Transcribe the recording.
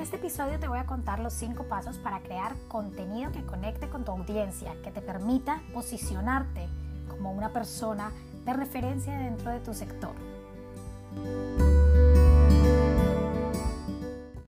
este episodio te voy a contar los 5 pasos para crear contenido que conecte con tu audiencia, que te permita posicionarte como una persona de referencia dentro de tu sector.